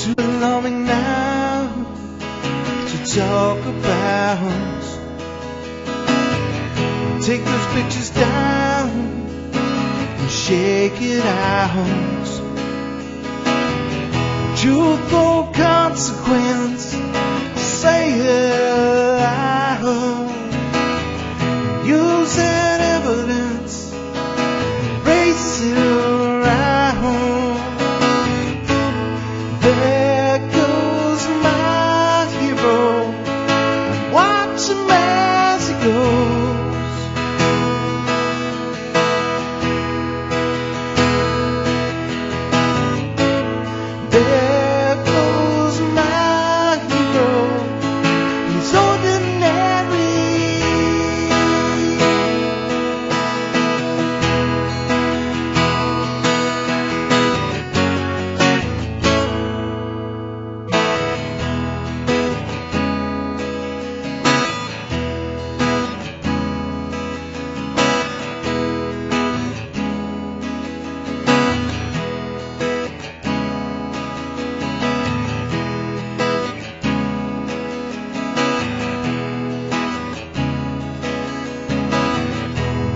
too alarming now to talk about. Take those pictures down and shake it out. Truth or consequence, say it out. Use that evidence, race it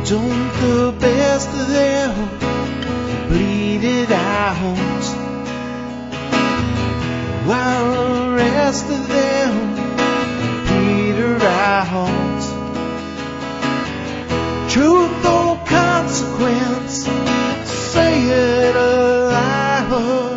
Don't the best of them bleed it out while the rest of them peter out. Truth or consequence, say it aloud.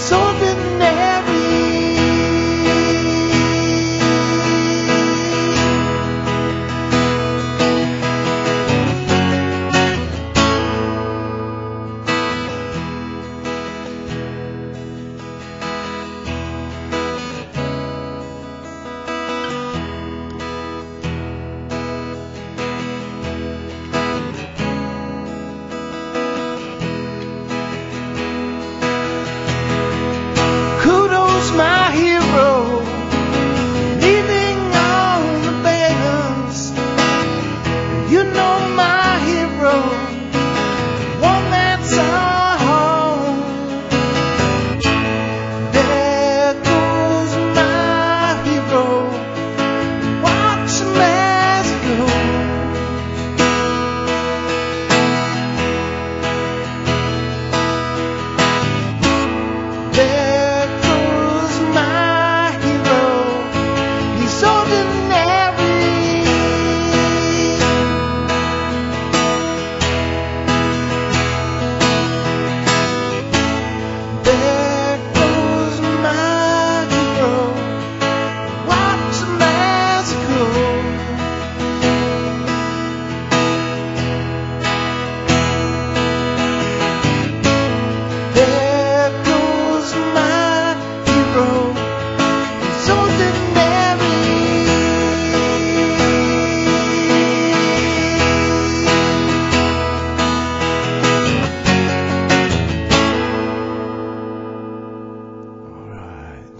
Ordinary.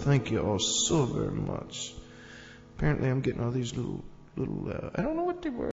Thank you all so very much. Apparently I'm getting all these little little uh, I don't know what they were.